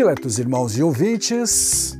Diletos irmãos e ouvintes,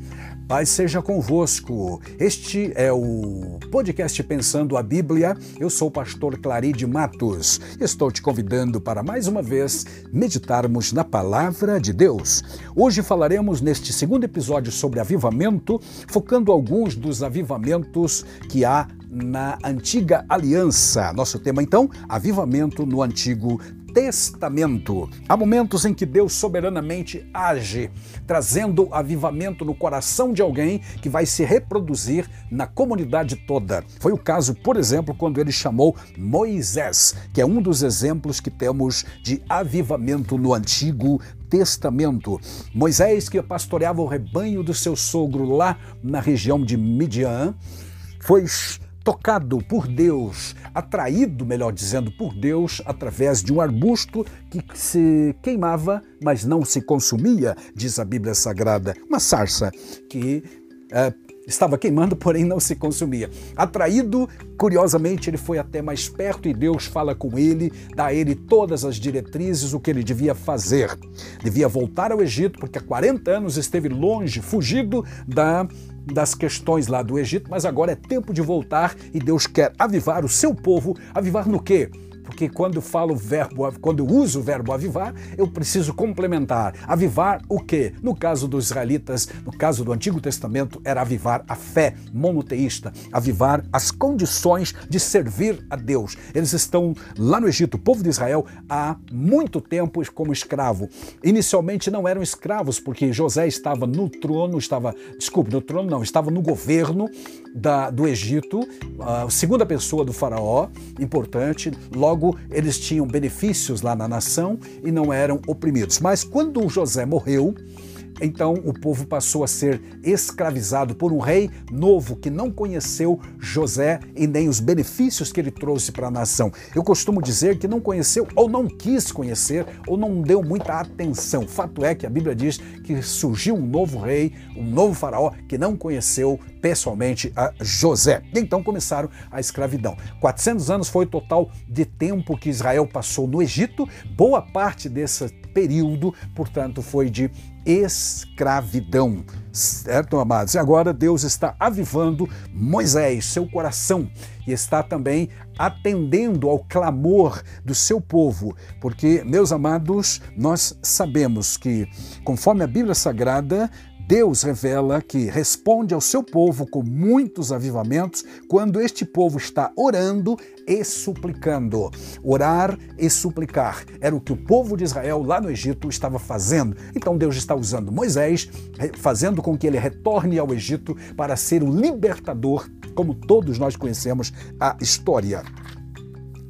Paz seja convosco. Este é o podcast Pensando a Bíblia. Eu sou o pastor Claride Matos. Estou te convidando para mais uma vez meditarmos na palavra de Deus. Hoje falaremos neste segundo episódio sobre avivamento, focando alguns dos avivamentos que há na antiga aliança. Nosso tema então, avivamento no Antigo Testamento. Há momentos em que Deus soberanamente age, trazendo avivamento no coração de alguém que vai se reproduzir na comunidade toda. Foi o caso, por exemplo, quando ele chamou Moisés, que é um dos exemplos que temos de avivamento no Antigo Testamento. Moisés, que pastoreava o rebanho do seu sogro lá na região de Midian, foi tocado por Deus, atraído, melhor dizendo, por Deus através de um arbusto que se queimava, mas não se consumia, diz a Bíblia Sagrada, uma sarça que é, estava queimando, porém não se consumia. Atraído, curiosamente, ele foi até mais perto e Deus fala com ele, dá a ele todas as diretrizes, o que ele devia fazer. Devia voltar ao Egito, porque há 40 anos esteve longe, fugido da das questões lá do Egito, mas agora é tempo de voltar e Deus quer avivar o seu povo. Avivar no quê? Porque quando falo verbo, quando uso o verbo avivar, eu preciso complementar. Avivar o quê? No caso dos israelitas, no caso do Antigo Testamento, era avivar a fé monoteísta, avivar as condições de servir a Deus. Eles estão lá no Egito, o povo de Israel, há muito tempo como escravo. Inicialmente não eram escravos, porque José estava no trono, estava, desculpe, no trono não, estava no governo da, do Egito, a segunda pessoa do faraó, importante, logo Logo, eles tinham benefícios lá na nação e não eram oprimidos. Mas quando José morreu, então o povo passou a ser escravizado por um rei novo que não conheceu José e nem os benefícios que ele trouxe para a nação. Eu costumo dizer que não conheceu ou não quis conhecer ou não deu muita atenção. Fato é que a Bíblia diz que surgiu um novo rei, um novo faraó que não conheceu pessoalmente a José. E então começaram a escravidão. 400 anos foi o total de tempo que Israel passou no Egito. Boa parte desse período, portanto, foi de escravidão. Certo, amados? E agora Deus está avivando Moisés, seu coração, e está também atendendo ao clamor do seu povo, porque, meus amados, nós sabemos que, conforme a Bíblia Sagrada, Deus revela que responde ao seu povo com muitos avivamentos quando este povo está orando e suplicando. Orar e suplicar era o que o povo de Israel lá no Egito estava fazendo. Então Deus está usando Moisés, fazendo com que ele retorne ao Egito para ser o libertador, como todos nós conhecemos a história.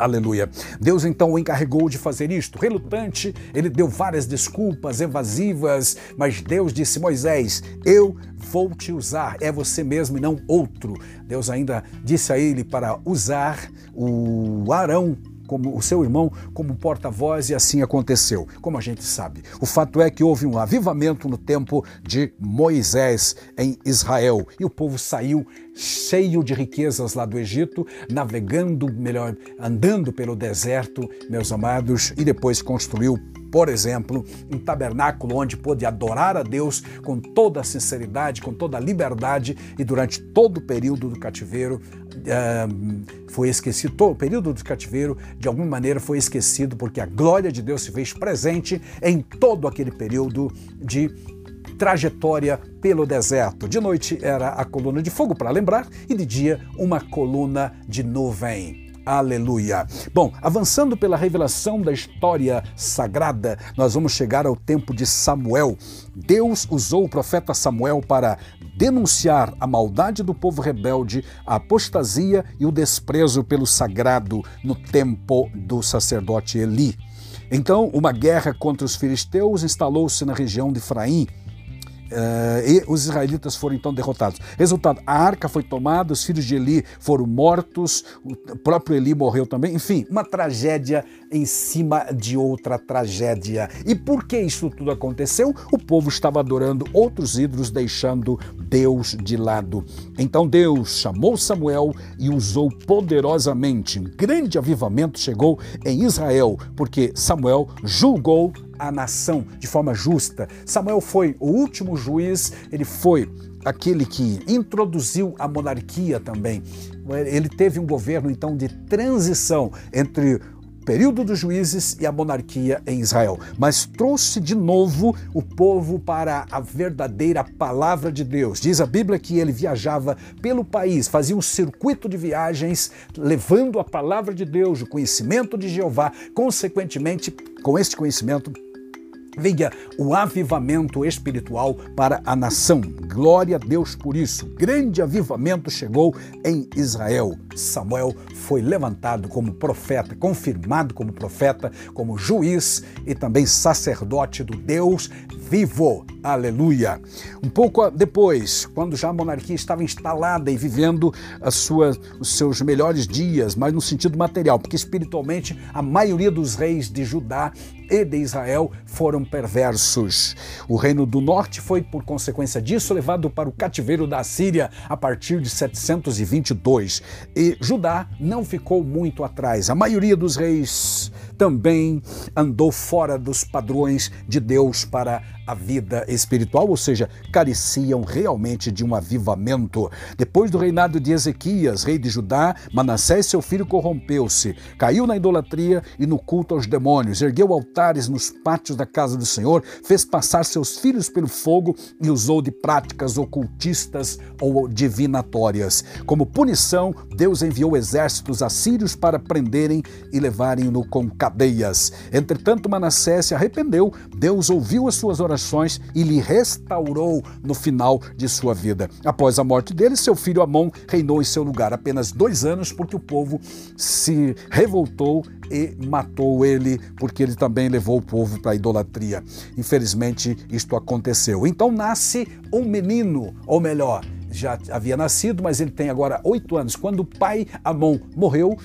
Aleluia. Deus então o encarregou de fazer isto. Relutante, ele deu várias desculpas evasivas, mas Deus disse: Moisés, eu vou te usar, é você mesmo e não outro. Deus ainda disse a ele para usar o Arão como o seu irmão como porta-voz e assim aconteceu, como a gente sabe. O fato é que houve um avivamento no tempo de Moisés em Israel e o povo saiu cheio de riquezas lá do Egito, navegando, melhor, andando pelo deserto, meus amados, e depois construiu por exemplo, um tabernáculo onde pôde adorar a Deus com toda a sinceridade, com toda a liberdade, e durante todo o período do cativeiro uh, foi esquecido, todo o período do cativeiro, de alguma maneira foi esquecido, porque a glória de Deus se fez presente em todo aquele período de trajetória pelo deserto. De noite era a coluna de fogo, para lembrar, e de dia uma coluna de nuvem. Aleluia. Bom, avançando pela revelação da história sagrada, nós vamos chegar ao tempo de Samuel. Deus usou o profeta Samuel para denunciar a maldade do povo rebelde, a apostasia e o desprezo pelo sagrado no tempo do sacerdote Eli. Então, uma guerra contra os filisteus instalou-se na região de Efraim. Uh, e os israelitas foram então derrotados. Resultado: a arca foi tomada, os filhos de Eli foram mortos, o próprio Eli morreu também. Enfim, uma tragédia em cima de outra tragédia. E por que isso tudo aconteceu? O povo estava adorando outros ídolos, deixando Deus de lado. Então Deus chamou Samuel e usou poderosamente. Um grande avivamento chegou em Israel, porque Samuel julgou a nação de forma justa. Samuel foi o último juiz, ele foi aquele que introduziu a monarquia também. Ele teve um governo então de transição entre período dos juízes e a monarquia em Israel, mas trouxe de novo o povo para a verdadeira palavra de Deus. Diz a Bíblia que ele viajava pelo país, fazia um circuito de viagens, levando a palavra de Deus, o conhecimento de Jeová, consequentemente, com este conhecimento, Venha o avivamento espiritual para a nação. Glória a Deus por isso. Grande avivamento chegou em Israel. Samuel foi levantado como profeta, confirmado como profeta, como juiz e também sacerdote do Deus vivo. Aleluia. Um pouco depois, quando já a monarquia estava instalada e vivendo as suas, os seus melhores dias, mas no sentido material, porque espiritualmente a maioria dos reis de Judá e de Israel foram perversos. O reino do norte foi, por consequência disso, levado para o cativeiro da Síria a partir de 722. E Judá não ficou muito atrás. A maioria dos reis também andou fora dos padrões de Deus para a vida espiritual, ou seja, careciam realmente de um avivamento. Depois do reinado de Ezequias, rei de Judá, Manassés, seu filho, corrompeu-se, caiu na idolatria e no culto aos demônios, ergueu altares nos pátios da casa do Senhor, fez passar seus filhos pelo fogo e usou de práticas ocultistas ou divinatórias. Como punição, Deus enviou exércitos assírios para prenderem e levarem-no com cadeias. Entretanto, Manassés se arrependeu, Deus ouviu as suas orações e lhe restaurou no final de sua vida. Após a morte dele, seu filho Amon reinou em seu lugar apenas dois anos, porque o povo se revoltou e matou ele, porque ele também levou o povo para a idolatria. Infelizmente, isto aconteceu. Então nasce um menino, ou melhor, já havia nascido, mas ele tem agora oito anos. Quando o pai Amon morreu,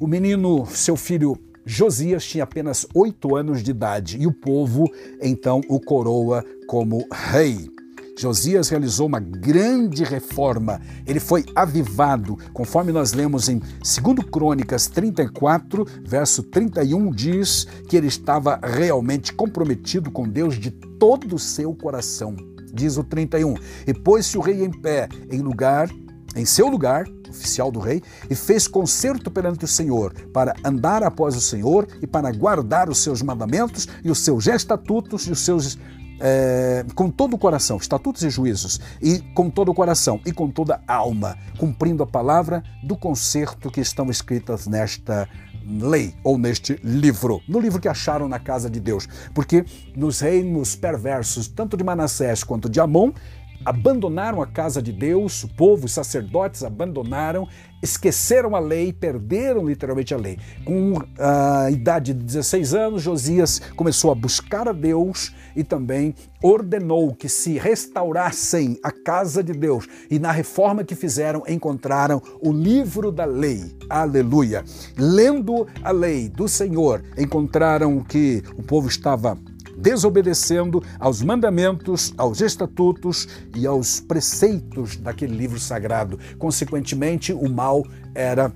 o menino, seu filho Josias tinha apenas oito anos de idade e o povo então o coroa como rei. Josias realizou uma grande reforma. Ele foi avivado, conforme nós lemos em 2 Crônicas 34, verso 31, diz que ele estava realmente comprometido com Deus de todo o seu coração. Diz o 31: E pôs-se o rei em pé em lugar, em seu lugar, oficial do rei, e fez concerto perante o Senhor, para andar após o Senhor e para guardar os seus mandamentos e os seus estatutos e os seus é, com todo o coração, estatutos e juízos, e com todo o coração e com toda a alma, cumprindo a palavra do concerto que estão escritas nesta lei ou neste livro, no livro que acharam na casa de Deus, porque nos reinos perversos, tanto de Manassés quanto de Amon, abandonaram a casa de Deus, o povo, os sacerdotes abandonaram, esqueceram a lei, perderam literalmente a lei. Com a idade de 16 anos, Josias começou a buscar a Deus e também ordenou que se restaurassem a casa de Deus. E na reforma que fizeram, encontraram o livro da lei. Aleluia! Lendo a lei do Senhor, encontraram que o povo estava desobedecendo aos mandamentos, aos estatutos e aos preceitos daquele livro sagrado. Consequentemente, o mal era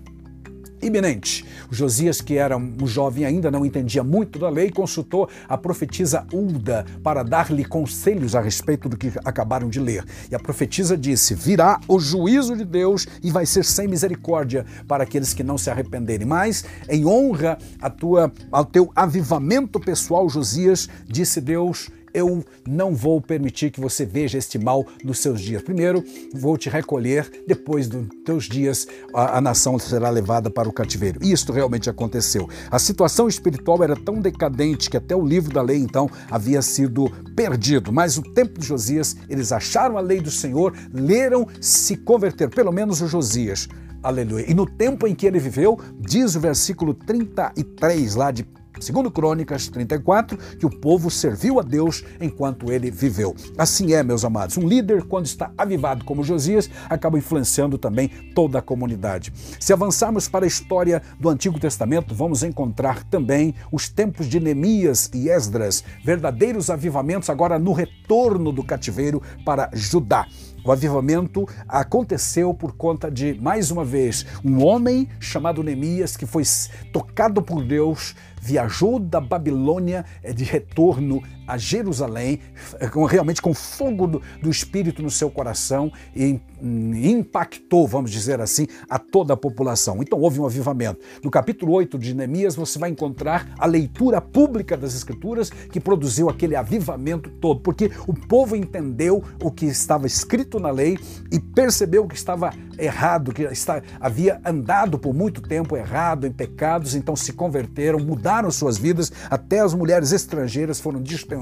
iminente. Josias, que era um jovem ainda não entendia muito da lei, consultou a profetisa Ulda para dar-lhe conselhos a respeito do que acabaram de ler. E a profetisa disse: Virá o juízo de Deus e vai ser sem misericórdia para aqueles que não se arrependerem. Mas, em honra tua, ao teu avivamento pessoal, Josias, disse Deus: eu não vou permitir que você veja este mal nos seus dias. Primeiro, vou te recolher, depois dos teus dias, a, a nação será levada para o cativeiro. Isto realmente aconteceu. A situação espiritual era tão decadente que até o livro da lei, então, havia sido perdido. Mas o tempo de Josias, eles acharam a lei do Senhor, leram, se converteram, pelo menos o Josias. Aleluia. E no tempo em que ele viveu, diz o versículo 33 lá de Segundo Crônicas 34, que o povo serviu a Deus enquanto ele viveu. Assim é, meus amados, um líder, quando está avivado como Josias, acaba influenciando também toda a comunidade. Se avançarmos para a história do Antigo Testamento, vamos encontrar também os tempos de Neemias e Esdras, verdadeiros avivamentos agora no retorno do cativeiro para Judá. O avivamento aconteceu por conta de, mais uma vez, um homem chamado Neemias que foi tocado por Deus viajou da Babilônia eh, de retorno a Jerusalém, realmente com fogo do, do Espírito no seu coração e impactou, vamos dizer assim, a toda a população. Então houve um avivamento. No capítulo 8 de Neemias você vai encontrar a leitura pública das Escrituras que produziu aquele avivamento todo, porque o povo entendeu o que estava escrito na lei e percebeu que estava errado, que está, havia andado por muito tempo errado, em pecados, então se converteram, mudaram suas vidas, até as mulheres estrangeiras foram dispensadas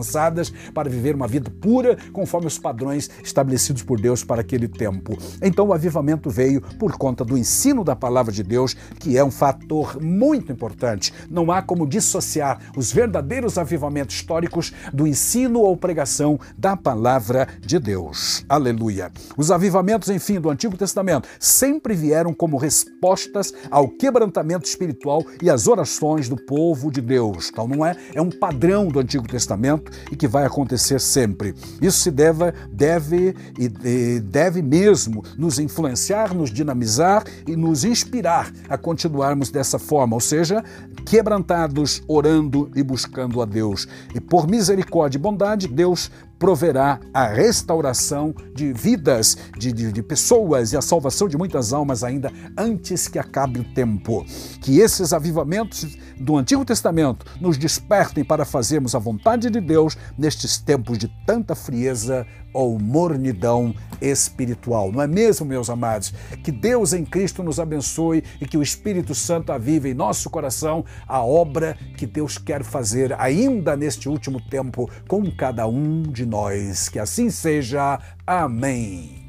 para viver uma vida pura, conforme os padrões estabelecidos por Deus para aquele tempo. Então o avivamento veio por conta do ensino da palavra de Deus, que é um fator muito importante. Não há como dissociar os verdadeiros avivamentos históricos do ensino ou pregação da palavra de Deus. Aleluia. Os avivamentos, enfim, do Antigo Testamento sempre vieram como respostas ao quebrantamento espiritual e às orações do povo de Deus. Então não é, é um padrão do Antigo Testamento e que vai acontecer sempre. Isso se deve, deve e deve mesmo nos influenciar, nos dinamizar e nos inspirar a continuarmos dessa forma, ou seja, quebrantados, orando e buscando a Deus. E por misericórdia e bondade, Deus proverá a restauração de vidas, de, de, de, pessoas e a salvação de muitas almas ainda antes que acabe o tempo. Que esses avivamentos do Antigo Testamento nos despertem para fazermos a vontade de Deus nestes tempos de tanta frieza ou mornidão espiritual. Não é mesmo, meus amados? Que Deus em Cristo nos abençoe e que o Espírito Santo avive em nosso coração a obra que Deus quer fazer ainda neste último tempo com cada um de nós. Que assim seja. Amém.